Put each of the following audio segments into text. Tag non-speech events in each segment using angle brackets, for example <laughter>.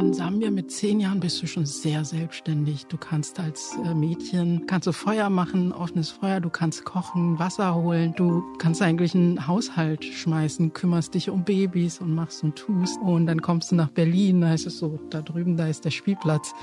In Sambia mit zehn Jahren bist du schon sehr selbstständig. Du kannst als äh, Mädchen, kannst du Feuer machen, offenes Feuer, du kannst kochen, Wasser holen, du kannst eigentlich einen Haushalt schmeißen, kümmerst dich um Babys und machst und tust. Und dann kommst du nach Berlin, da ist es so, da drüben, da ist der Spielplatz.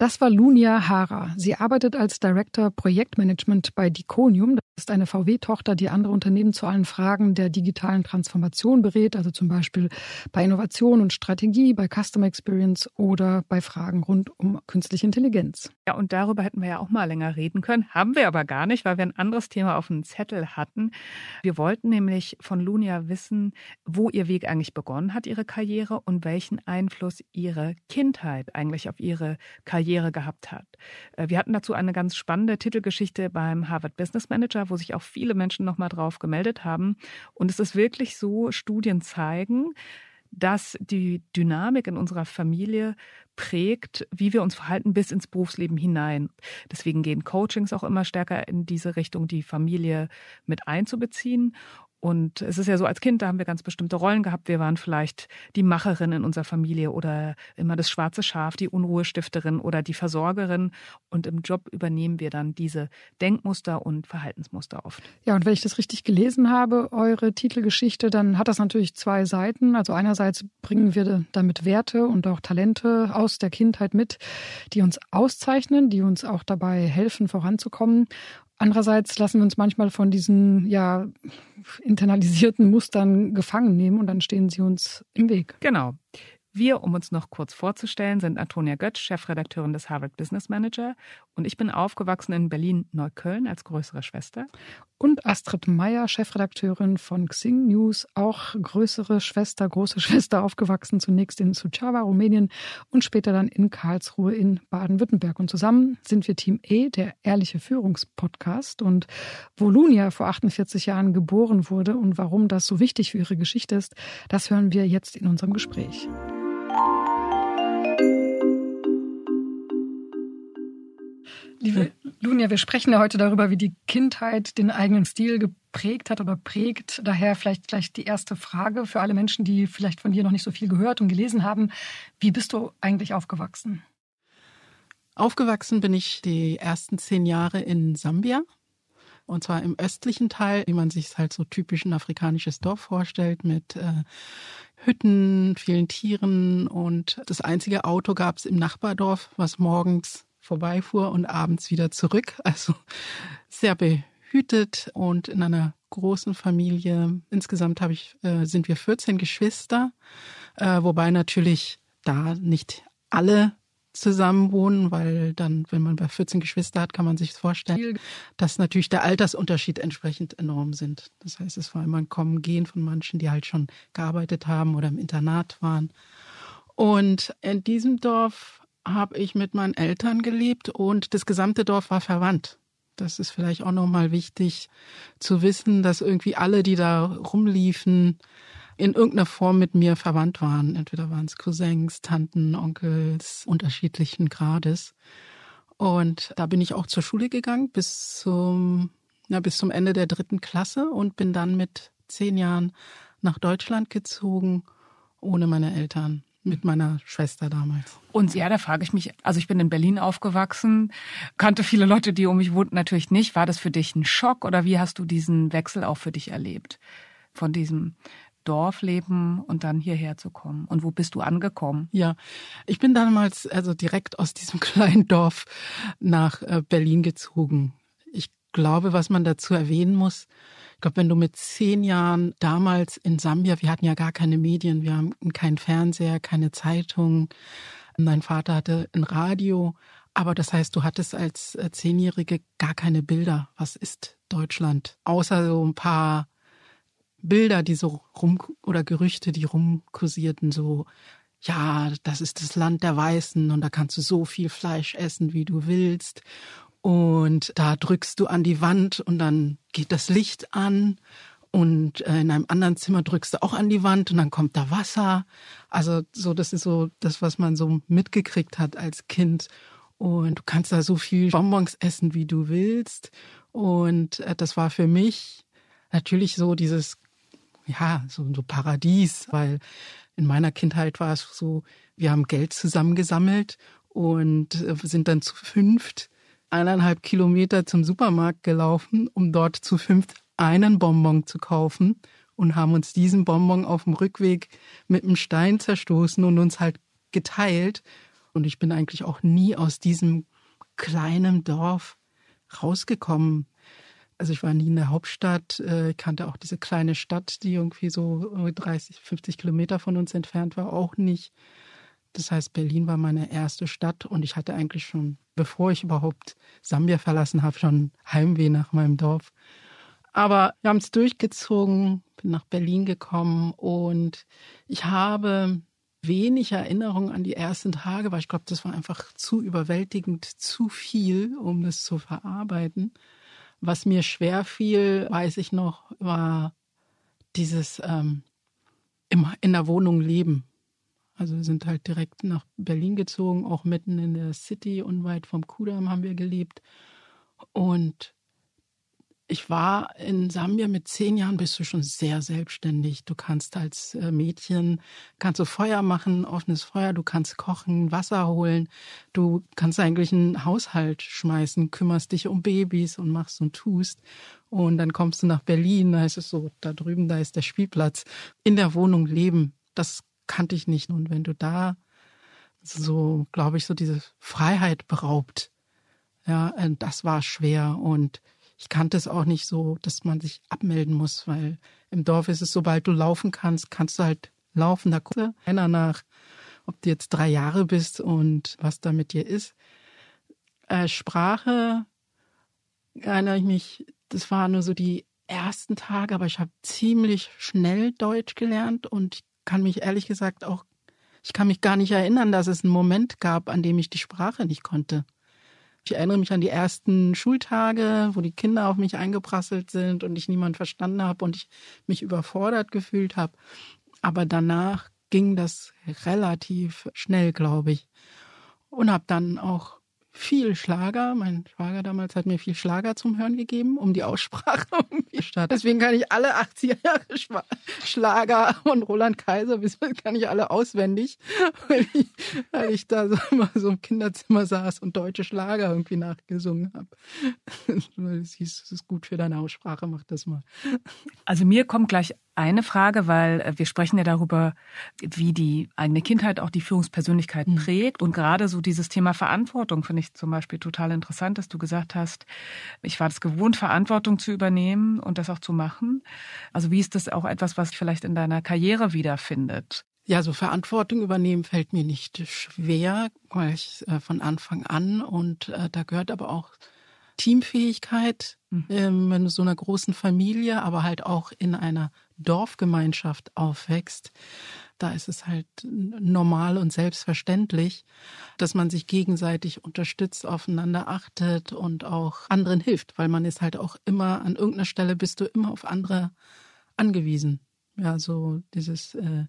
Das war Lunia Hara. Sie arbeitet als Director Projektmanagement bei Diconium. Das ist eine VW-Tochter, die andere Unternehmen zu allen Fragen der digitalen Transformation berät, also zum Beispiel bei Innovation und Strategie, bei Customer Experience oder bei Fragen rund um künstliche Intelligenz. Ja, und darüber hätten wir ja auch mal länger reden können. Haben wir aber gar nicht, weil wir ein anderes Thema auf dem Zettel hatten. Wir wollten nämlich von Lunia wissen, wo ihr Weg eigentlich begonnen hat, ihre Karriere und welchen Einfluss ihre Kindheit eigentlich auf ihre Karriere Karriere gehabt hat. Äh, wir hatten dazu eine ganz spannende Titelgeschichte beim Harvard Business Manager, wo sich auch viele Menschen nochmal drauf gemeldet haben. Und es ist wirklich so, Studien zeigen, dass die Dynamik in unserer Familie prägt, wie wir uns verhalten bis ins Berufsleben hinein. Deswegen gehen Coachings auch immer stärker in diese Richtung, die Familie mit einzubeziehen. Und es ist ja so, als Kind, da haben wir ganz bestimmte Rollen gehabt. Wir waren vielleicht die Macherin in unserer Familie oder immer das schwarze Schaf, die Unruhestifterin oder die Versorgerin. Und im Job übernehmen wir dann diese Denkmuster und Verhaltensmuster oft. Ja, und wenn ich das richtig gelesen habe, eure Titelgeschichte, dann hat das natürlich zwei Seiten. Also einerseits bringen wir damit Werte und auch Talente aus der Kindheit mit, die uns auszeichnen, die uns auch dabei helfen, voranzukommen. Andererseits lassen wir uns manchmal von diesen ja internalisierten Mustern gefangen nehmen und dann stehen sie uns im Weg. Genau. Wir, um uns noch kurz vorzustellen, sind Antonia Götz, Chefredakteurin des Harvard Business Manager und ich bin aufgewachsen in Berlin-Neukölln als größere Schwester. Und Astrid Meyer, Chefredakteurin von Xing News, auch größere Schwester, große <laughs> Schwester, aufgewachsen zunächst in Suceava, Rumänien und später dann in Karlsruhe in Baden-Württemberg. Und zusammen sind wir Team E, der ehrliche Führungspodcast. Und wo Lunia vor 48 Jahren geboren wurde und warum das so wichtig für ihre Geschichte ist, das hören wir jetzt in unserem Gespräch. Liebe Lunia, wir sprechen ja heute darüber, wie die Kindheit den eigenen Stil geprägt hat oder prägt. Daher vielleicht gleich die erste Frage für alle Menschen, die vielleicht von dir noch nicht so viel gehört und gelesen haben. Wie bist du eigentlich aufgewachsen? Aufgewachsen bin ich die ersten zehn Jahre in Sambia. Und zwar im östlichen Teil, wie man sich halt so typisch ein afrikanisches Dorf vorstellt, mit äh, Hütten, vielen Tieren. Und das einzige Auto gab es im Nachbardorf, was morgens vorbeifuhr und abends wieder zurück. Also sehr behütet und in einer großen Familie. Insgesamt habe ich, äh, sind wir 14 Geschwister, äh, wobei natürlich da nicht alle zusammen wohnen, weil dann, wenn man bei 14 Geschwister hat, kann man sich vorstellen, dass natürlich der Altersunterschied entsprechend enorm sind. Das heißt, es war immer ein Kommen, Gehen von manchen, die halt schon gearbeitet haben oder im Internat waren. Und in diesem Dorf habe ich mit meinen Eltern gelebt und das gesamte Dorf war verwandt. Das ist vielleicht auch nochmal wichtig zu wissen, dass irgendwie alle, die da rumliefen, in irgendeiner Form mit mir verwandt waren. Entweder waren es Cousins, Tanten, Onkels unterschiedlichen Grades. Und da bin ich auch zur Schule gegangen bis zum, ja, bis zum Ende der dritten Klasse und bin dann mit zehn Jahren nach Deutschland gezogen, ohne meine Eltern mit meiner Schwester damals. Und ja, da frage ich mich, also ich bin in Berlin aufgewachsen, kannte viele Leute, die um mich wohnten, natürlich nicht. War das für dich ein Schock oder wie hast du diesen Wechsel auch für dich erlebt? Von diesem Dorfleben und dann hierher zu kommen? Und wo bist du angekommen? Ja, ich bin damals also direkt aus diesem <laughs> kleinen Dorf nach äh, Berlin gezogen. Ich glaube, was man dazu erwähnen muss, ich glaube, wenn du mit zehn Jahren damals in Sambia, wir hatten ja gar keine Medien, wir haben keinen Fernseher, keine Zeitung. Mein Vater hatte ein Radio, aber das heißt, du hattest als äh, Zehnjährige gar keine Bilder. Was ist Deutschland? Außer so ein paar Bilder, die so rum oder Gerüchte, die rumkursierten, so ja, das ist das Land der Weißen und da kannst du so viel Fleisch essen, wie du willst. Und da drückst du an die Wand und dann geht das Licht an. Und äh, in einem anderen Zimmer drückst du auch an die Wand und dann kommt da Wasser. Also so, das ist so das, was man so mitgekriegt hat als Kind. Und du kannst da so viel Bonbons essen, wie du willst. Und äh, das war für mich natürlich so dieses ja, so, so Paradies, weil in meiner Kindheit war es so, wir haben Geld zusammengesammelt und äh, sind dann zu fünft eineinhalb Kilometer zum Supermarkt gelaufen, um dort zu fünft einen Bonbon zu kaufen und haben uns diesen Bonbon auf dem Rückweg mit einem Stein zerstoßen und uns halt geteilt. Und ich bin eigentlich auch nie aus diesem kleinen Dorf rausgekommen. Also ich war nie in der Hauptstadt, äh, kannte auch diese kleine Stadt, die irgendwie so 30, 50 Kilometer von uns entfernt war, auch nicht. Das heißt, Berlin war meine erste Stadt und ich hatte eigentlich schon, bevor ich überhaupt Sambia verlassen habe, schon Heimweh nach meinem Dorf. Aber wir haben es durchgezogen, bin nach Berlin gekommen und ich habe wenig Erinnerung an die ersten Tage, weil ich glaube, das war einfach zu überwältigend, zu viel, um das zu verarbeiten. Was mir schwer fiel, weiß ich noch, war dieses ähm, in der Wohnung leben. Also wir sind halt direkt nach Berlin gezogen, auch mitten in der City, unweit vom Kudamm haben wir gelebt. Und ich war in Sambia mit zehn Jahren bist du schon sehr selbstständig. Du kannst als äh, Mädchen, kannst du Feuer machen, offenes Feuer, du kannst kochen, Wasser holen, du kannst eigentlich einen Haushalt schmeißen, kümmerst dich um Babys und machst und tust. Und dann kommst du nach Berlin, da ist es so, da drüben, da ist der Spielplatz. In der Wohnung leben, das kannte ich nicht. Und wenn du da so, glaube ich, so diese Freiheit beraubt, ja, äh, das war schwer und ich kannte es auch nicht so, dass man sich abmelden muss, weil im Dorf ist es, sobald du laufen kannst, kannst du halt laufen. Da guckt einer nach, ob du jetzt drei Jahre bist und was da mit dir ist. Äh, Sprache erinnere ich mich, das waren nur so die ersten Tage, aber ich habe ziemlich schnell Deutsch gelernt und kann mich ehrlich gesagt auch, ich kann mich gar nicht erinnern, dass es einen Moment gab, an dem ich die Sprache nicht konnte. Ich erinnere mich an die ersten Schultage, wo die Kinder auf mich eingeprasselt sind und ich niemand verstanden habe und ich mich überfordert gefühlt habe. Aber danach ging das relativ schnell, glaube ich. Und habe dann auch viel Schlager. Mein Schwager damals hat mir viel Schlager zum Hören gegeben, um die Aussprache <laughs> irgendwie statt. Deswegen kann ich alle 80er Jahre Schlager von Roland Kaiser bis kann ich alle auswendig, weil ich, weil ich da so immer so im Kinderzimmer saß und deutsche Schlager irgendwie nachgesungen habe. Es hieß, es ist gut für deine Aussprache, mach das mal. Also mir kommt gleich eine Frage, weil äh, wir sprechen ja darüber, wie die eigene Kindheit auch die Führungspersönlichkeit mhm. prägt. Und gerade so dieses Thema Verantwortung finde ich zum Beispiel total interessant, dass du gesagt hast, ich war es gewohnt, Verantwortung zu übernehmen und das auch zu machen. Also wie ist das auch etwas, was vielleicht in deiner Karriere wiederfindet? Ja, so Verantwortung übernehmen fällt mir nicht schwer, weil ich äh, von Anfang an und äh, da gehört aber auch Teamfähigkeit mhm. ähm, in so einer großen Familie, aber halt auch in einer Dorfgemeinschaft aufwächst. Da ist es halt normal und selbstverständlich, dass man sich gegenseitig unterstützt, aufeinander achtet und auch anderen hilft, weil man ist halt auch immer an irgendeiner Stelle bist du immer auf andere angewiesen. Ja, so dieses, äh,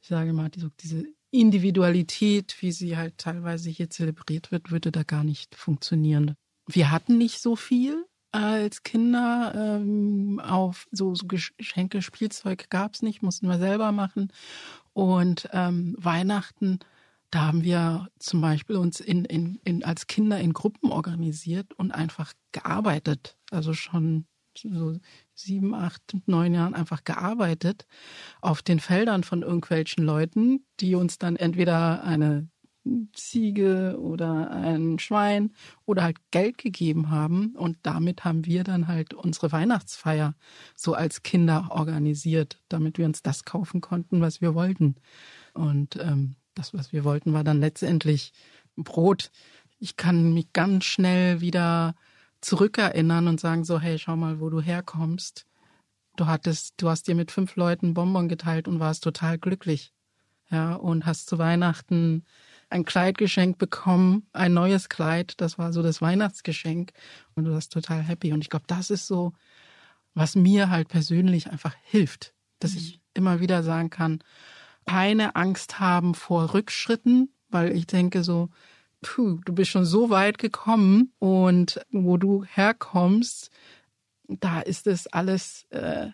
ich sage mal, diese, diese Individualität, wie sie halt teilweise hier zelebriert wird, würde da gar nicht funktionieren. Wir hatten nicht so viel als Kinder. Ähm, auf so, so Geschenke, Spielzeug gab's nicht, mussten wir selber machen. Und ähm, Weihnachten, da haben wir zum Beispiel uns in, in, in, als Kinder in Gruppen organisiert und einfach gearbeitet. Also schon so sieben, acht, neun Jahren einfach gearbeitet auf den Feldern von irgendwelchen Leuten, die uns dann entweder eine Ziege oder ein Schwein oder halt Geld gegeben haben. Und damit haben wir dann halt unsere Weihnachtsfeier so als Kinder organisiert, damit wir uns das kaufen konnten, was wir wollten. Und ähm, das, was wir wollten, war dann letztendlich Brot. Ich kann mich ganz schnell wieder zurückerinnern und sagen so, hey, schau mal, wo du herkommst. Du hattest, du hast dir mit fünf Leuten Bonbon geteilt und warst total glücklich. Ja, und hast zu Weihnachten ein Kleid geschenkt bekommen, ein neues Kleid. Das war so das Weihnachtsgeschenk und du warst total happy. Und ich glaube, das ist so, was mir halt persönlich einfach hilft, dass ich mhm. immer wieder sagen kann, keine Angst haben vor Rückschritten, weil ich denke so, puh, du bist schon so weit gekommen und wo du herkommst, da ist es alles äh,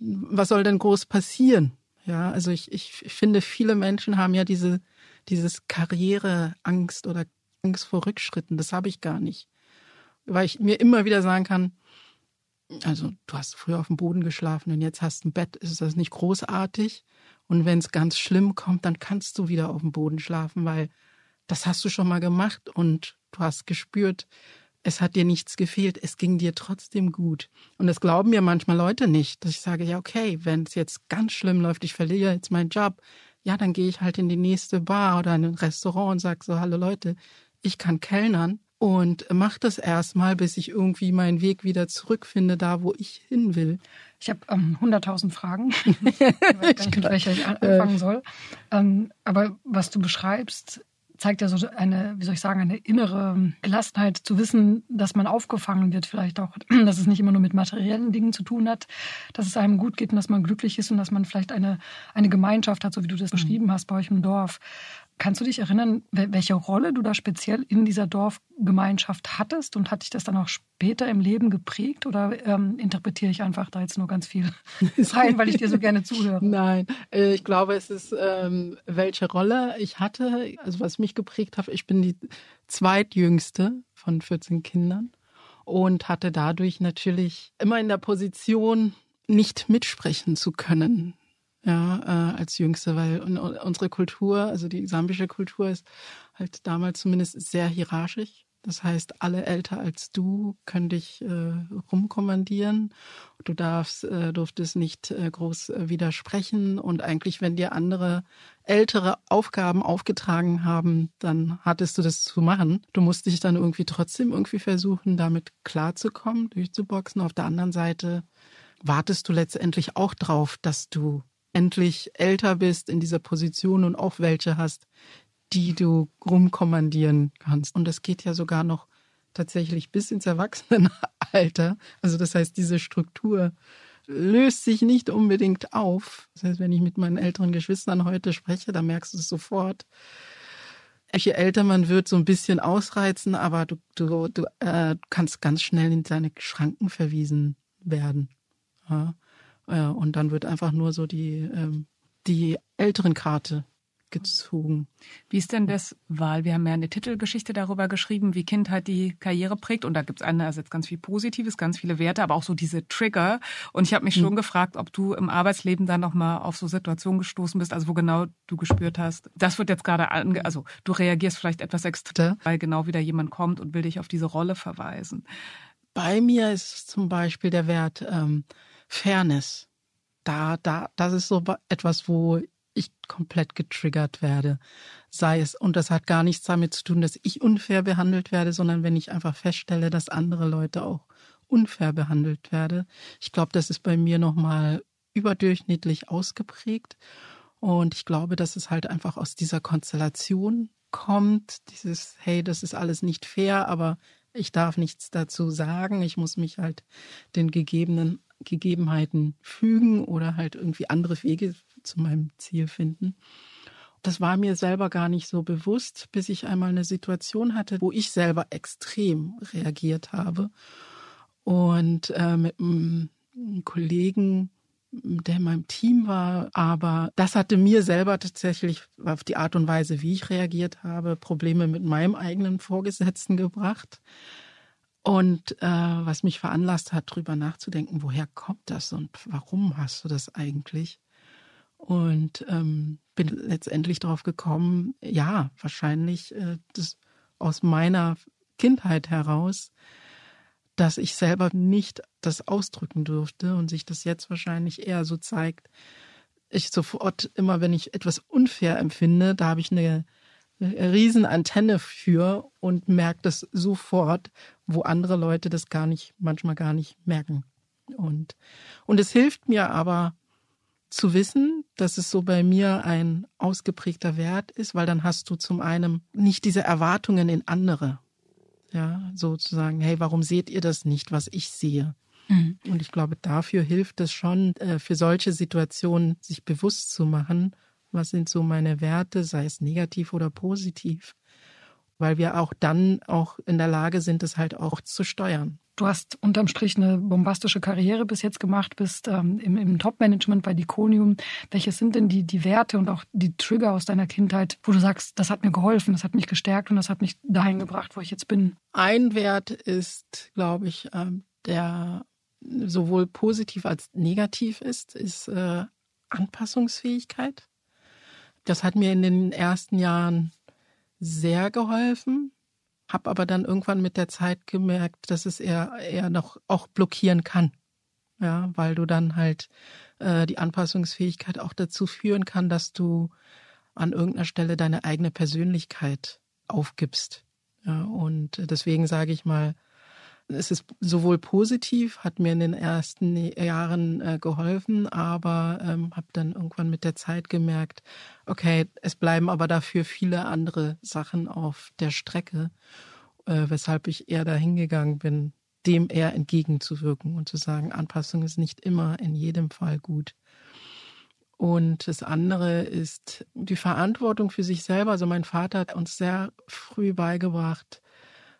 was soll denn groß passieren? Ja, also ich, ich finde, viele Menschen haben ja diese, dieses Karriereangst oder Angst vor Rückschritten. Das habe ich gar nicht. Weil ich mir immer wieder sagen kann, also du hast früher auf dem Boden geschlafen und jetzt hast ein Bett, ist das nicht großartig? Und wenn es ganz schlimm kommt, dann kannst du wieder auf dem Boden schlafen, weil das hast du schon mal gemacht und du hast gespürt, es hat dir nichts gefehlt, es ging dir trotzdem gut. Und das glauben mir manchmal Leute nicht, dass ich sage, ja, okay, wenn es jetzt ganz schlimm läuft, ich verliere jetzt meinen Job, ja, dann gehe ich halt in die nächste Bar oder in ein Restaurant und sage so, hallo Leute, ich kann kellnern und mach das erstmal, bis ich irgendwie meinen Weg wieder zurückfinde, da wo ich hin will. Ich habe ähm, 100.000 Fragen, <laughs> ich weiß nicht, mit welcher ich anfangen soll. Ähm, aber was du beschreibst, zeigt ja so eine, wie soll ich sagen, eine innere Gelassenheit zu wissen, dass man aufgefangen wird, vielleicht auch, <clears throat> dass es nicht immer nur mit materiellen Dingen zu tun hat, dass es einem gut geht und dass man glücklich ist und dass man vielleicht eine, eine Gemeinschaft hat, so wie du das mhm. beschrieben hast bei euch im Dorf. Kannst du dich erinnern, welche Rolle du da speziell in dieser Dorfgemeinschaft hattest? Und hat dich das dann auch später im Leben geprägt? Oder ähm, interpretiere ich einfach da jetzt nur ganz viel <laughs> rein, weil ich dir so gerne zuhöre? Nein, äh, ich glaube, es ist, ähm, welche Rolle ich hatte, also was mich geprägt hat. Ich bin die zweitjüngste von 14 Kindern und hatte dadurch natürlich immer in der Position, nicht mitsprechen zu können ja, äh, als Jüngste, weil unsere Kultur, also die sambische Kultur ist halt damals zumindest sehr hierarchisch. Das heißt, alle älter als du können dich äh, rumkommandieren. Du darfst, äh, durftest nicht äh, groß äh, widersprechen. Und eigentlich, wenn dir andere ältere Aufgaben aufgetragen haben, dann hattest du das zu machen. Du musst dich dann irgendwie trotzdem irgendwie versuchen, damit klarzukommen, durchzuboxen. Auf der anderen Seite wartest du letztendlich auch drauf, dass du endlich älter bist in dieser Position und auch welche hast, die du rumkommandieren kannst. Und das geht ja sogar noch tatsächlich bis ins Erwachsenenalter. Also das heißt, diese Struktur löst sich nicht unbedingt auf. Das heißt, wenn ich mit meinen älteren Geschwistern heute spreche, dann merkst du es sofort. Je älter man wird, so ein bisschen ausreizen, aber du, du, du äh, kannst ganz schnell in deine Schranken verwiesen werden. Ja. Äh, und dann wird einfach nur so die, ähm, die älteren Karte gezogen. Wie ist denn das Wahl? Wir haben ja eine Titelgeschichte darüber geschrieben, wie Kindheit die Karriere prägt. Und da gibt es einerseits ganz viel Positives, ganz viele Werte, aber auch so diese Trigger. Und ich habe mich schon mhm. gefragt, ob du im Arbeitsleben dann nochmal auf so Situationen gestoßen bist, also wo genau du gespürt hast, das wird jetzt gerade, ange also du reagierst vielleicht etwas extra, weil genau wieder jemand kommt und will dich auf diese Rolle verweisen. Bei mir ist zum Beispiel der Wert, ähm, Fairness. Da, da, das ist so etwas, wo ich komplett getriggert werde. Sei es, und das hat gar nichts damit zu tun, dass ich unfair behandelt werde, sondern wenn ich einfach feststelle, dass andere Leute auch unfair behandelt werde. Ich glaube, das ist bei mir nochmal überdurchschnittlich ausgeprägt. Und ich glaube, dass es halt einfach aus dieser Konstellation kommt, dieses, hey, das ist alles nicht fair, aber ich darf nichts dazu sagen. Ich muss mich halt den gegebenen Gegebenheiten fügen oder halt irgendwie andere Wege zu meinem Ziel finden. Das war mir selber gar nicht so bewusst, bis ich einmal eine Situation hatte, wo ich selber extrem reagiert habe und äh, mit einem Kollegen, der in meinem Team war, aber das hatte mir selber tatsächlich auf die Art und Weise, wie ich reagiert habe, Probleme mit meinem eigenen Vorgesetzten gebracht. Und äh, was mich veranlasst hat, darüber nachzudenken, woher kommt das und warum hast du das eigentlich? Und ähm, bin letztendlich darauf gekommen, ja, wahrscheinlich äh, das aus meiner Kindheit heraus, dass ich selber nicht das ausdrücken durfte und sich das jetzt wahrscheinlich eher so zeigt. Ich sofort immer, wenn ich etwas unfair empfinde, da habe ich eine Riesenantenne für und merkt es sofort, wo andere Leute das gar nicht, manchmal gar nicht merken. Und, und es hilft mir aber zu wissen, dass es so bei mir ein ausgeprägter Wert ist, weil dann hast du zum einen nicht diese Erwartungen in andere. Ja, sozusagen, hey, warum seht ihr das nicht, was ich sehe? Mhm. Und ich glaube, dafür hilft es schon, äh, für solche Situationen sich bewusst zu machen, was sind so meine Werte, sei es negativ oder positiv? Weil wir auch dann auch in der Lage sind, es halt auch zu steuern. Du hast unterm Strich eine bombastische Karriere bis jetzt gemacht, bist ähm, im, im Top-Management bei Diconium. Welche sind denn die, die Werte und auch die Trigger aus deiner Kindheit, wo du sagst, das hat mir geholfen, das hat mich gestärkt und das hat mich dahin gebracht, wo ich jetzt bin? Ein Wert ist, glaube ich, ähm, der sowohl positiv als negativ ist, ist äh, Anpassungsfähigkeit. Das hat mir in den ersten Jahren sehr geholfen, habe aber dann irgendwann mit der Zeit gemerkt, dass es eher, eher noch auch blockieren kann. Ja, weil du dann halt äh, die Anpassungsfähigkeit auch dazu führen kann, dass du an irgendeiner Stelle deine eigene Persönlichkeit aufgibst. Ja, und deswegen sage ich mal, es ist sowohl positiv, hat mir in den ersten Jahren äh, geholfen, aber ähm, habe dann irgendwann mit der Zeit gemerkt, okay, es bleiben aber dafür viele andere Sachen auf der Strecke, äh, weshalb ich eher dahin gegangen bin, dem eher entgegenzuwirken und zu sagen, Anpassung ist nicht immer in jedem Fall gut. Und das andere ist die Verantwortung für sich selber. Also mein Vater hat uns sehr früh beigebracht,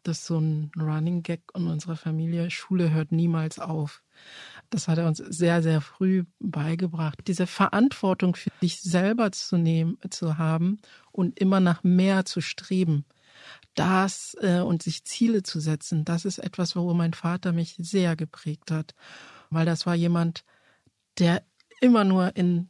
das ist so ein Running Gag in unserer Familie. Schule hört niemals auf. Das hat er uns sehr, sehr früh beigebracht. Diese Verantwortung für sich selber zu nehmen, zu haben und immer nach mehr zu streben. Das äh, und sich Ziele zu setzen, das ist etwas, wo mein Vater mich sehr geprägt hat. Weil das war jemand, der immer nur in,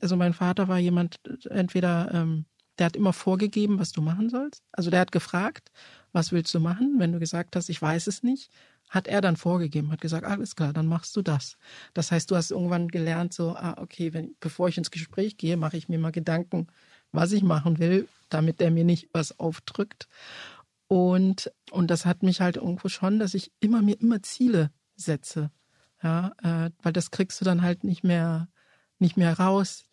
also mein Vater war jemand, entweder, ähm, der hat immer vorgegeben, was du machen sollst. Also der hat gefragt was willst du machen? Wenn du gesagt hast, ich weiß es nicht, hat er dann vorgegeben, hat gesagt, alles klar, dann machst du das. Das heißt, du hast irgendwann gelernt, so, ah, okay, wenn, bevor ich ins Gespräch gehe, mache ich mir mal Gedanken, was ich machen will, damit er mir nicht was aufdrückt. Und, und das hat mich halt irgendwo schon, dass ich immer mir immer Ziele setze. Ja, äh, weil das kriegst du dann halt nicht mehr, nicht mehr raus.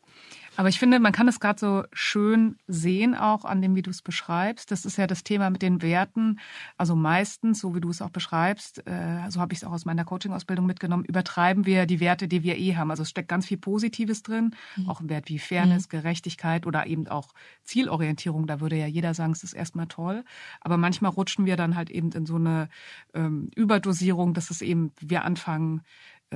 Aber ich finde, man kann es gerade so schön sehen, auch an dem, wie du es beschreibst. Das ist ja das Thema mit den Werten. Also meistens, so wie du es auch beschreibst, äh, so habe ich es auch aus meiner Coaching-Ausbildung mitgenommen, übertreiben wir die Werte, die wir eh haben. Also es steckt ganz viel Positives drin, mhm. auch ein Wert wie Fairness, mhm. Gerechtigkeit oder eben auch Zielorientierung. Da würde ja jeder sagen, es ist erstmal toll. Aber manchmal rutschen wir dann halt eben in so eine ähm, Überdosierung, dass es eben wir anfangen,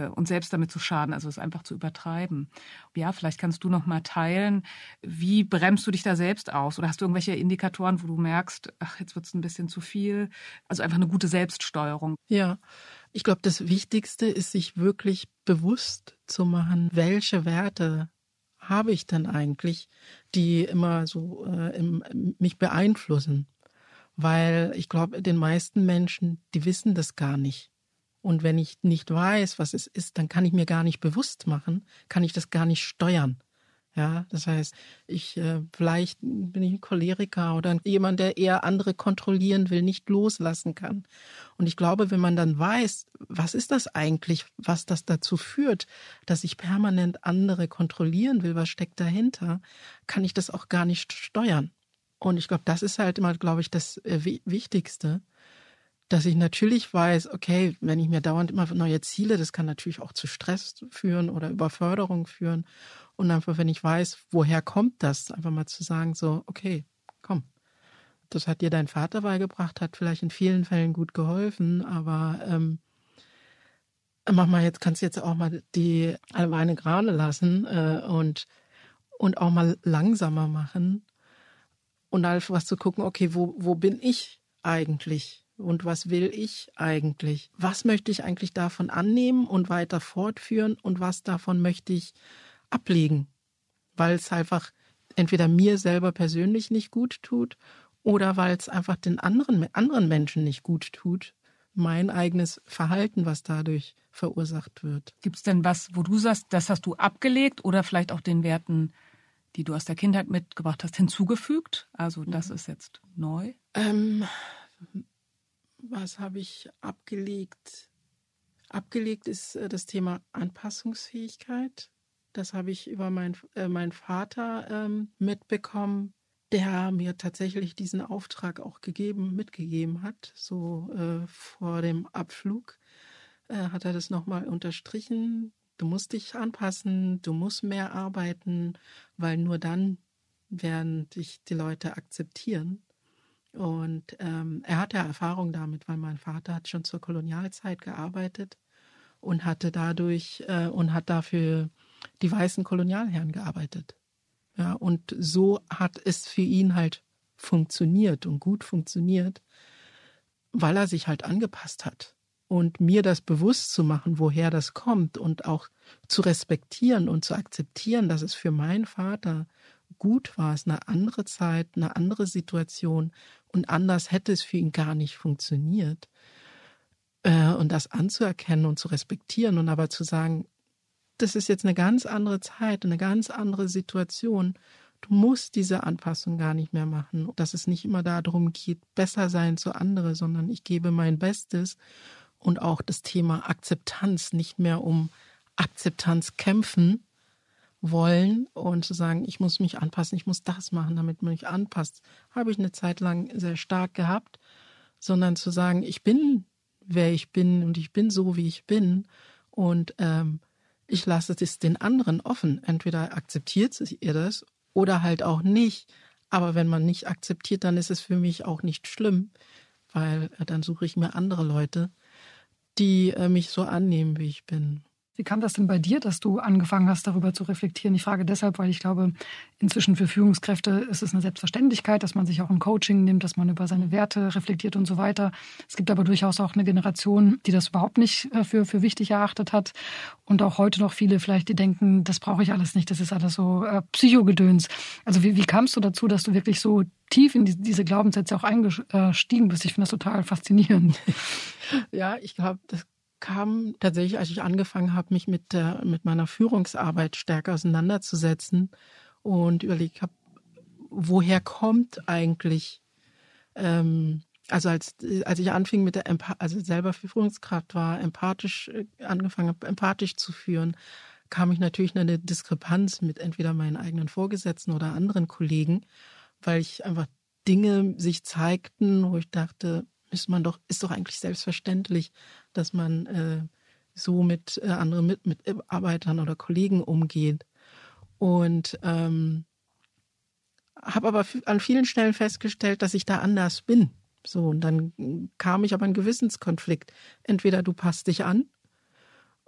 uns selbst damit zu schaden, also es einfach zu übertreiben. Ja, vielleicht kannst du noch mal teilen, wie bremst du dich da selbst aus? Oder hast du irgendwelche Indikatoren, wo du merkst, ach, jetzt wird es ein bisschen zu viel? Also einfach eine gute Selbststeuerung. Ja, ich glaube, das Wichtigste ist, sich wirklich bewusst zu machen, welche Werte habe ich denn eigentlich, die immer so äh, im, mich beeinflussen. Weil ich glaube, den meisten Menschen, die wissen das gar nicht. Und wenn ich nicht weiß, was es ist, dann kann ich mir gar nicht bewusst machen, kann ich das gar nicht steuern. Ja, das heißt, ich äh, vielleicht bin ich ein Choleriker oder jemand, der eher andere kontrollieren will, nicht loslassen kann. Und ich glaube, wenn man dann weiß, was ist das eigentlich, was das dazu führt, dass ich permanent andere kontrollieren will, was steckt dahinter, kann ich das auch gar nicht steuern. Und ich glaube, das ist halt immer, glaube ich, das äh, Wichtigste dass ich natürlich weiß, okay, wenn ich mir dauernd immer neue Ziele, das kann natürlich auch zu Stress führen oder Überförderung führen. Und einfach, wenn ich weiß, woher kommt das, einfach mal zu sagen, so, okay, komm, das hat dir dein Vater beigebracht, hat vielleicht in vielen Fällen gut geholfen, aber ähm, mach mal jetzt, kannst du jetzt auch mal die Weine gerade lassen äh, und, und auch mal langsamer machen und einfach was zu gucken, okay, wo, wo bin ich eigentlich? Und was will ich eigentlich? Was möchte ich eigentlich davon annehmen und weiter fortführen und was davon möchte ich ablegen? Weil es einfach entweder mir selber persönlich nicht gut tut oder weil es einfach den anderen, anderen Menschen nicht gut tut. Mein eigenes Verhalten, was dadurch verursacht wird. Gibt es denn was, wo du sagst, das hast du abgelegt oder vielleicht auch den Werten, die du aus der Kindheit mitgebracht hast, hinzugefügt? Also das mhm. ist jetzt neu? Ähm, was habe ich abgelegt? Abgelegt ist äh, das Thema Anpassungsfähigkeit. Das habe ich über mein, äh, meinen Vater ähm, mitbekommen, der mir tatsächlich diesen Auftrag auch gegeben, mitgegeben hat. So äh, vor dem Abflug äh, hat er das nochmal unterstrichen. Du musst dich anpassen, du musst mehr arbeiten, weil nur dann werden dich die Leute akzeptieren. Und ähm, er hatte Erfahrung damit, weil mein Vater hat schon zur Kolonialzeit gearbeitet und hatte dadurch äh, und hat dafür die weißen Kolonialherren gearbeitet. Ja, und so hat es für ihn halt funktioniert und gut funktioniert, weil er sich halt angepasst hat. Und mir das bewusst zu machen, woher das kommt und auch zu respektieren und zu akzeptieren, dass es für meinen Vater gut war, es eine andere Zeit, eine andere Situation und anders hätte es für ihn gar nicht funktioniert. Äh, und das anzuerkennen und zu respektieren und aber zu sagen, das ist jetzt eine ganz andere Zeit, eine ganz andere Situation. Du musst diese Anpassung gar nicht mehr machen. Dass es nicht immer darum geht, besser sein zu anderen, sondern ich gebe mein Bestes und auch das Thema Akzeptanz nicht mehr um Akzeptanz kämpfen wollen und zu sagen, ich muss mich anpassen, ich muss das machen, damit man mich anpasst, habe ich eine Zeit lang sehr stark gehabt, sondern zu sagen, ich bin, wer ich bin und ich bin so, wie ich bin und ähm, ich lasse es den anderen offen. Entweder akzeptiert ihr das oder halt auch nicht. Aber wenn man nicht akzeptiert, dann ist es für mich auch nicht schlimm, weil äh, dann suche ich mir andere Leute, die äh, mich so annehmen, wie ich bin. Wie kam das denn bei dir, dass du angefangen hast, darüber zu reflektieren? Ich frage deshalb, weil ich glaube, inzwischen für Führungskräfte ist es eine Selbstverständlichkeit, dass man sich auch ein Coaching nimmt, dass man über seine Werte reflektiert und so weiter. Es gibt aber durchaus auch eine Generation, die das überhaupt nicht äh, für, für wichtig erachtet hat. Und auch heute noch viele vielleicht, die denken, das brauche ich alles nicht, das ist alles so äh, Psychogedöns. Also wie, wie kamst du dazu, dass du wirklich so tief in die, diese Glaubenssätze auch eingestiegen bist? Ich finde das total faszinierend. <laughs> Ja, ich glaube, das kam tatsächlich, als ich angefangen habe, mich mit, der, mit meiner Führungsarbeit stärker auseinanderzusetzen und überlegt habe, woher kommt eigentlich, ähm, also als, als ich anfing mit der, also selber Führungskraft war, empathisch, äh, angefangen habe, empathisch zu führen, kam ich natürlich in eine Diskrepanz mit entweder meinen eigenen Vorgesetzten oder anderen Kollegen, weil ich einfach Dinge sich zeigten, wo ich dachte, ist man doch, ist doch eigentlich selbstverständlich, dass man äh, so mit äh, anderen mit, Mitarbeitern oder Kollegen umgeht. Und ähm, habe aber an vielen Stellen festgestellt, dass ich da anders bin. So, und dann kam ich aber in Gewissenskonflikt. Entweder du passt dich an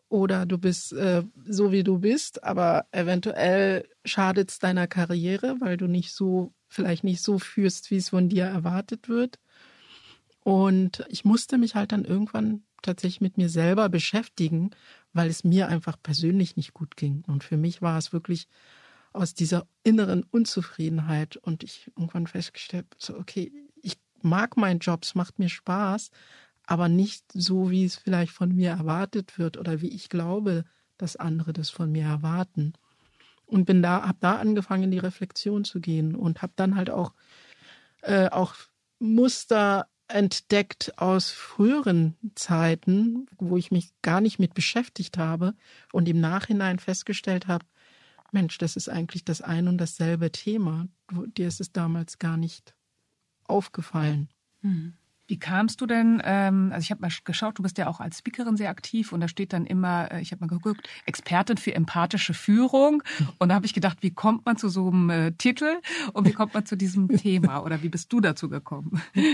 oder du bist äh, so, wie du bist, aber eventuell schadet es deiner Karriere, weil du nicht so, vielleicht nicht so führst, wie es von dir erwartet wird. Und ich musste mich halt dann irgendwann tatsächlich mit mir selber beschäftigen, weil es mir einfach persönlich nicht gut ging. Und für mich war es wirklich aus dieser inneren Unzufriedenheit und ich irgendwann festgestellt, so, okay, ich mag meinen Job, es macht mir Spaß, aber nicht so, wie es vielleicht von mir erwartet wird oder wie ich glaube, dass andere das von mir erwarten. Und bin da, habe da angefangen, in die Reflexion zu gehen und habe dann halt auch, äh, auch Muster entdeckt aus früheren Zeiten, wo ich mich gar nicht mit beschäftigt habe und im Nachhinein festgestellt habe, Mensch, das ist eigentlich das ein und dasselbe Thema. Dir ist es damals gar nicht aufgefallen. Mhm. Wie kamst du denn, ähm, also ich habe mal geschaut, du bist ja auch als Speakerin sehr aktiv und da steht dann immer, äh, ich habe mal geguckt, Expertin für empathische Führung. Und da habe ich gedacht, wie kommt man zu so einem äh, Titel und wie kommt man zu diesem <laughs> Thema oder wie bist du dazu gekommen? <laughs>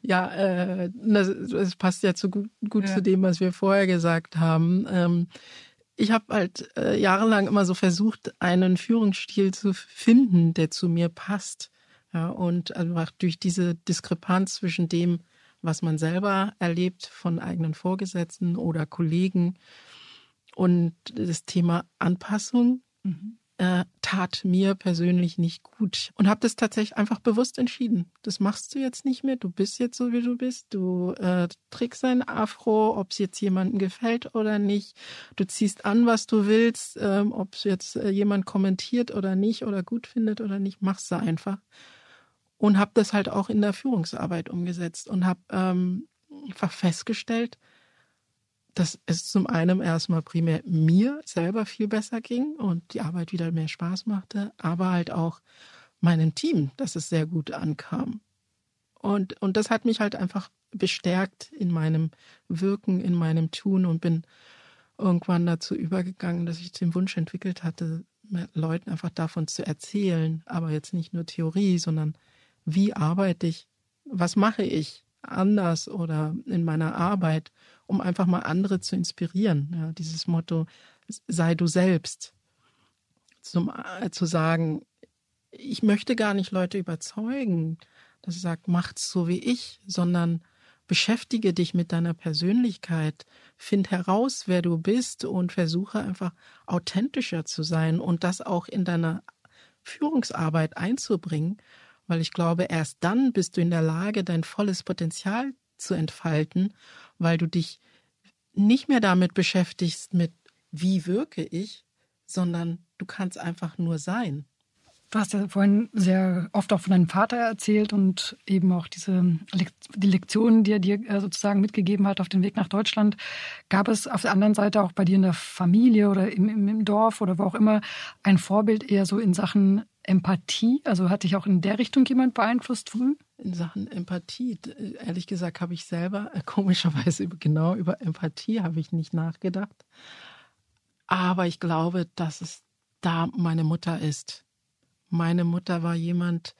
Ja, äh, das, das passt ja zu gut, gut ja. zu dem, was wir vorher gesagt haben. Ähm, ich habe halt äh, jahrelang immer so versucht, einen Führungsstil zu finden, der zu mir passt. Ja, und einfach durch diese Diskrepanz zwischen dem, was man selber erlebt von eigenen Vorgesetzten oder Kollegen und das Thema Anpassung mhm. äh, tat mir persönlich nicht gut und habe das tatsächlich einfach bewusst entschieden. Das machst du jetzt nicht mehr. Du bist jetzt so, wie du bist. Du äh, trägst ein Afro, ob es jetzt jemandem gefällt oder nicht. Du ziehst an, was du willst, ähm, ob es jetzt äh, jemand kommentiert oder nicht oder gut findet oder nicht. Machst du einfach und habe das halt auch in der Führungsarbeit umgesetzt und habe ähm, einfach festgestellt, dass es zum einen erstmal primär mir selber viel besser ging und die Arbeit wieder mehr Spaß machte, aber halt auch meinem Team, dass es sehr gut ankam. Und, und das hat mich halt einfach bestärkt in meinem Wirken, in meinem Tun und bin irgendwann dazu übergegangen, dass ich den Wunsch entwickelt hatte, Leuten einfach davon zu erzählen, aber jetzt nicht nur Theorie, sondern wie arbeite ich was mache ich anders oder in meiner Arbeit, um einfach mal andere zu inspirieren. Ja, dieses Motto, sei du selbst. Zum, äh, zu sagen, ich möchte gar nicht Leute überzeugen, dass sie sagt, macht's so wie ich, sondern beschäftige dich mit deiner Persönlichkeit, find heraus, wer du bist und versuche einfach authentischer zu sein und das auch in deiner Führungsarbeit einzubringen, weil ich glaube, erst dann bist du in der Lage, dein volles Potenzial zu entfalten, weil du dich nicht mehr damit beschäftigst mit, wie wirke ich, sondern du kannst einfach nur sein. Du hast ja vorhin sehr oft auch von deinem Vater erzählt und eben auch diese die Lektionen, die er dir äh, sozusagen mitgegeben hat auf dem Weg nach Deutschland. Gab es auf der anderen Seite auch bei dir in der Familie oder im, im, im Dorf oder wo auch immer ein Vorbild eher so in Sachen Empathie? Also hat dich auch in der Richtung jemand beeinflusst früh? In Sachen Empathie, ehrlich gesagt, habe ich selber äh, komischerweise genau über Empathie habe ich nicht nachgedacht. Aber ich glaube, dass es da meine Mutter ist meine Mutter war jemand,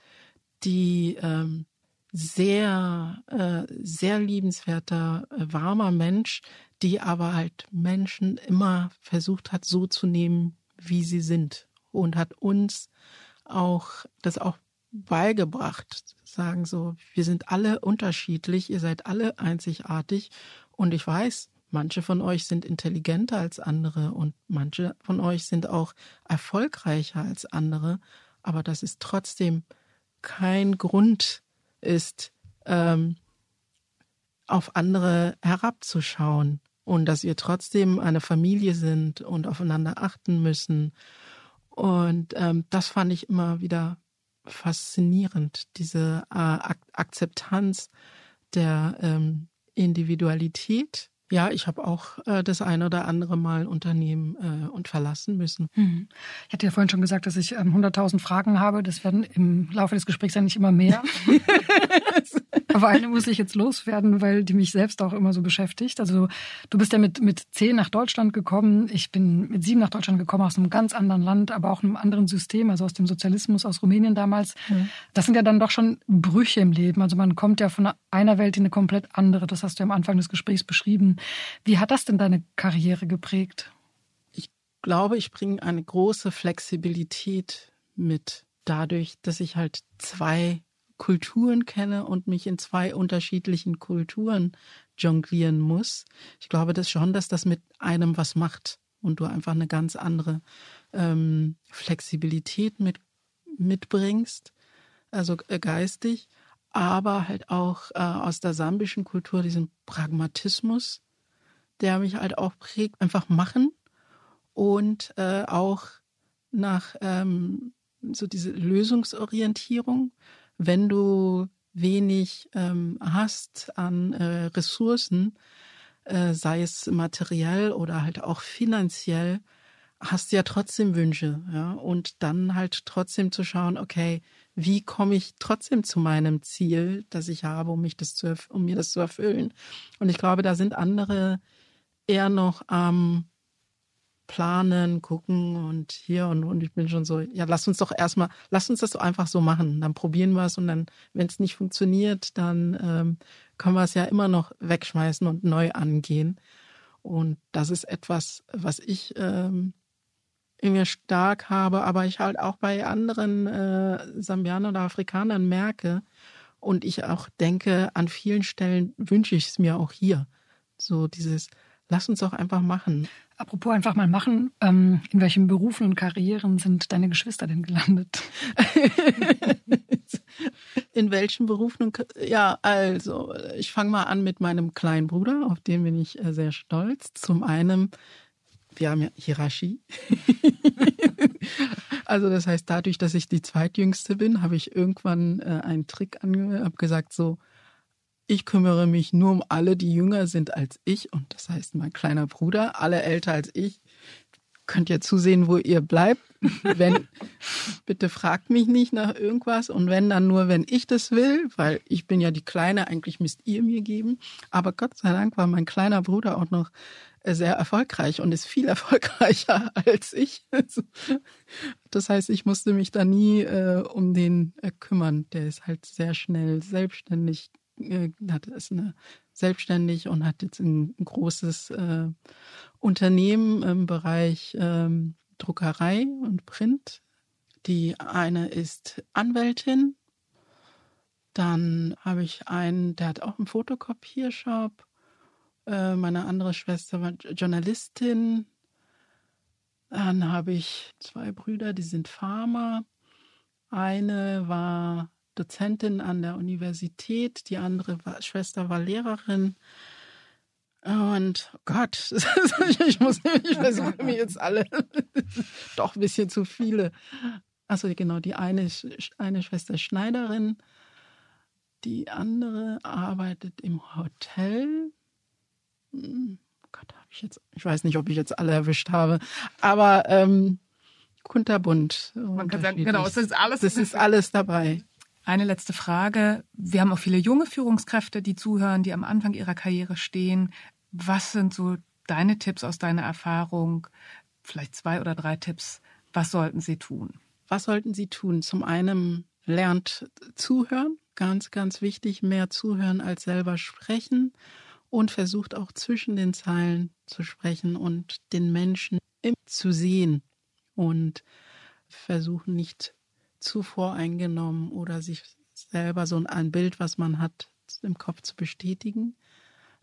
die ähm, sehr, äh, sehr liebenswerter, äh, warmer Mensch, die aber halt Menschen immer versucht hat, so zu nehmen, wie sie sind. Und hat uns auch das auch beigebracht, sagen so, wir sind alle unterschiedlich, ihr seid alle einzigartig und ich weiß, manche von euch sind intelligenter als andere und manche von euch sind auch erfolgreicher als andere aber dass es trotzdem kein Grund ist, ähm, auf andere herabzuschauen und dass ihr trotzdem eine Familie sind und aufeinander achten müssen. Und ähm, das fand ich immer wieder faszinierend, diese äh, Akzeptanz der ähm, Individualität ja, ich habe auch äh, das ein oder andere Mal Unternehmen äh, und verlassen müssen. Hm. Ich hatte ja vorhin schon gesagt, dass ich ähm, 100.000 Fragen habe. Das werden im Laufe des Gesprächs ja nicht immer mehr. <laughs> <laughs> Aber eine muss ich jetzt loswerden, weil die mich selbst auch immer so beschäftigt. Also du bist ja mit, mit zehn nach Deutschland gekommen. Ich bin mit sieben nach Deutschland gekommen, aus einem ganz anderen Land, aber auch einem anderen System, also aus dem Sozialismus, aus Rumänien damals. Mhm. Das sind ja dann doch schon Brüche im Leben. Also man kommt ja von einer Welt in eine komplett andere. Das hast du ja am Anfang des Gesprächs beschrieben. Wie hat das denn deine Karriere geprägt? Ich glaube, ich bringe eine große Flexibilität mit dadurch, dass ich halt zwei Kulturen kenne und mich in zwei unterschiedlichen Kulturen jonglieren muss. Ich glaube das schon, dass das mit einem was macht und du einfach eine ganz andere ähm, Flexibilität mit, mitbringst, also äh, geistig, aber halt auch äh, aus der sambischen Kultur diesen Pragmatismus, der mich halt auch prägt, einfach machen und äh, auch nach ähm, so diese Lösungsorientierung wenn du wenig ähm, hast an äh, Ressourcen, äh, sei es materiell oder halt auch finanziell, hast du ja trotzdem Wünsche, ja, und dann halt trotzdem zu schauen, okay, wie komme ich trotzdem zu meinem Ziel, das ich habe, um mich das zu, um mir das zu erfüllen. Und ich glaube, da sind andere eher noch am ähm, planen, gucken und hier und, und ich bin schon so, ja, lass uns doch erstmal, lass uns das doch einfach so machen. Dann probieren wir es und dann, wenn es nicht funktioniert, dann ähm, können wir es ja immer noch wegschmeißen und neu angehen. Und das ist etwas, was ich ähm, in mir stark habe, aber ich halt auch bei anderen äh, Sambianern oder Afrikanern merke und ich auch denke, an vielen Stellen wünsche ich es mir auch hier. So dieses, lass uns doch einfach machen. Apropos einfach mal machen, ähm, in welchen Berufen und Karrieren sind deine Geschwister denn gelandet? <laughs> in welchen Berufen und ja, also ich fange mal an mit meinem kleinen Bruder, auf den bin ich äh, sehr stolz. Zum einen, wir haben ja Hierarchie. <laughs> also das heißt, dadurch, dass ich die zweitjüngste bin, habe ich irgendwann äh, einen Trick ange, habe gesagt so, ich kümmere mich nur um alle, die jünger sind als ich. Und das heißt, mein kleiner Bruder, alle älter als ich. Könnt ihr zusehen, wo ihr bleibt. <laughs> Wenn, bitte fragt mich nicht nach irgendwas. Und wenn dann nur, wenn ich das will, weil ich bin ja die Kleine, eigentlich müsst ihr mir geben. Aber Gott sei Dank war mein kleiner Bruder auch noch sehr erfolgreich und ist viel <laughs> erfolgreicher als ich. <laughs> Das heißt, ich musste mich da nie äh, um den äh, kümmern. Der ist halt sehr schnell selbstständig, äh, hat ist eine selbstständig und hat jetzt ein, ein großes äh, Unternehmen im Bereich ähm, Druckerei und Print. Die eine ist Anwältin. Dann habe ich einen, der hat auch einen Fotokopiershop. Äh, meine andere Schwester war Journalistin. Dann habe ich zwei Brüder, die sind Farmer. Eine war Dozentin an der Universität, die andere war, Schwester war Lehrerin. Und oh Gott, <laughs> ich muss, ich versuche mir jetzt alle, <laughs> doch ein bisschen zu viele. Also genau, die eine, eine Schwester ist Schneiderin, die andere arbeitet im Hotel. Hm, Gott, habe ich jetzt, ich weiß nicht, ob ich jetzt alle erwischt habe, aber ähm, kunterbunt. Man kann sagen, genau, es ist alles. Das ist alles dabei. Eine letzte Frage. Wir haben auch viele junge Führungskräfte, die zuhören, die am Anfang ihrer Karriere stehen. Was sind so deine Tipps aus deiner Erfahrung? Vielleicht zwei oder drei Tipps. Was sollten sie tun? Was sollten sie tun? Zum einen lernt zuhören. Ganz, ganz wichtig. Mehr zuhören als selber sprechen. Und versucht auch zwischen den Zeilen zu sprechen und den Menschen zu sehen. Und versuchen nicht zu voreingenommen oder sich selber so ein Bild, was man hat, im Kopf zu bestätigen.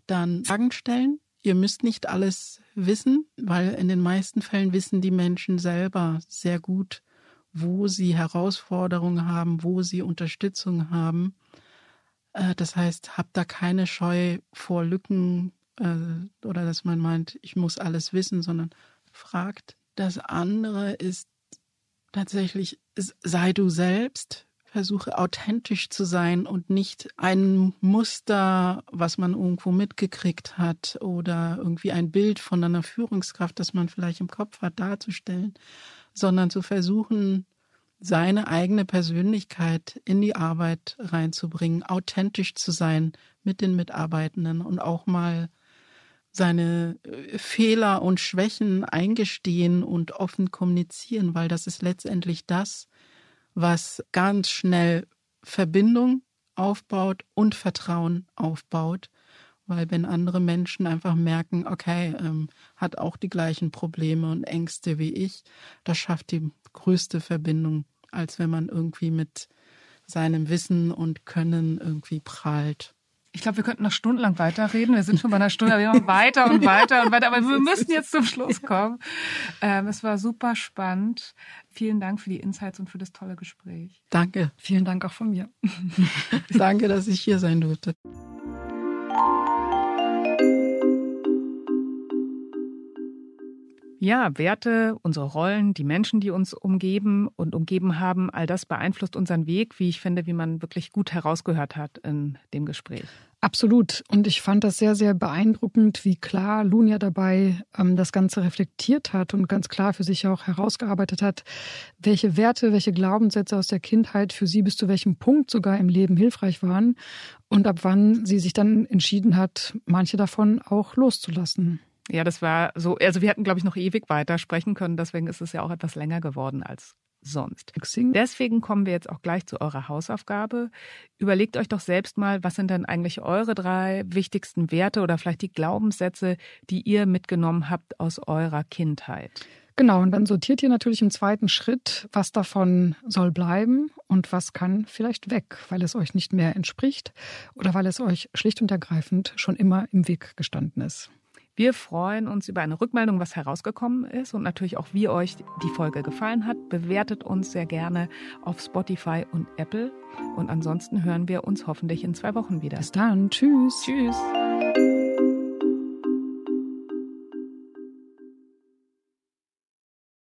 Dann Fragen stellen. Ihr müsst nicht alles wissen, weil in den meisten Fällen wissen die Menschen selber sehr gut, wo sie Herausforderungen haben, wo sie Unterstützung haben. Äh, das heißt, habt da keine Scheu vor Lücken äh, oder dass man meint, ich muss alles wissen, sondern fragt. Das andere ist tatsächlich, sei du selbst, versuche authentisch zu sein und nicht ein Muster, was man irgendwo mitgekriegt hat oder irgendwie ein Bild von einer Führungskraft, das man vielleicht im Kopf hat, darzustellen, sondern zu versuchen, seine eigene Persönlichkeit in die Arbeit reinzubringen, authentisch zu sein mit den Mitarbeitenden und auch mal seine äh, Fehler und Schwächen eingestehen und offen kommunizieren, weil das ist letztendlich das, was ganz schnell Verbindung aufbaut und Vertrauen aufbaut. Weil wenn andere Menschen einfach merken, okay, ähm, hat auch die gleichen Probleme und Ängste wie ich, das schafft die größte Verbindung, als wenn man irgendwie mit seinem Wissen und Können irgendwie prahlt. Ich glaube, wir könnten noch stundenlang weiterreden. Wir sind schon bei einer Stunde, wir machen weiter und weiter und weiter. Aber wir <laughs> müssen jetzt zum Schluss kommen. Ähm, es war super spannend. Vielen Dank für die Insights und für das tolle Gespräch. Danke. Vielen Dank auch von mir. <laughs> Danke, dass ich hier sein durfte. Ja, Werte, unsere Rollen, die Menschen, die uns umgeben und umgeben haben, all das beeinflusst unseren Weg, wie ich finde, wie man wirklich gut herausgehört hat in dem Gespräch. Absolut. Und ich fand das sehr, sehr beeindruckend, wie klar Lunia dabei ähm, das Ganze reflektiert hat und ganz klar für sich auch herausgearbeitet hat, welche Werte, welche Glaubenssätze aus der Kindheit für sie bis zu welchem Punkt sogar im Leben hilfreich waren und ab wann sie sich dann entschieden hat, manche davon auch loszulassen. Ja, das war so, also wir hätten, glaube ich, noch ewig weiter sprechen können, deswegen ist es ja auch etwas länger geworden als sonst. Deswegen kommen wir jetzt auch gleich zu eurer Hausaufgabe. Überlegt euch doch selbst mal, was sind denn eigentlich eure drei wichtigsten Werte oder vielleicht die Glaubenssätze, die ihr mitgenommen habt aus eurer Kindheit. Genau, und dann sortiert ihr natürlich im zweiten Schritt, was davon soll bleiben und was kann vielleicht weg, weil es euch nicht mehr entspricht oder weil es euch schlicht und ergreifend schon immer im Weg gestanden ist. Wir freuen uns über eine Rückmeldung, was herausgekommen ist und natürlich auch, wie euch die Folge gefallen hat. Bewertet uns sehr gerne auf Spotify und Apple. Und ansonsten hören wir uns hoffentlich in zwei Wochen wieder. Bis dann. Tschüss. Tschüss.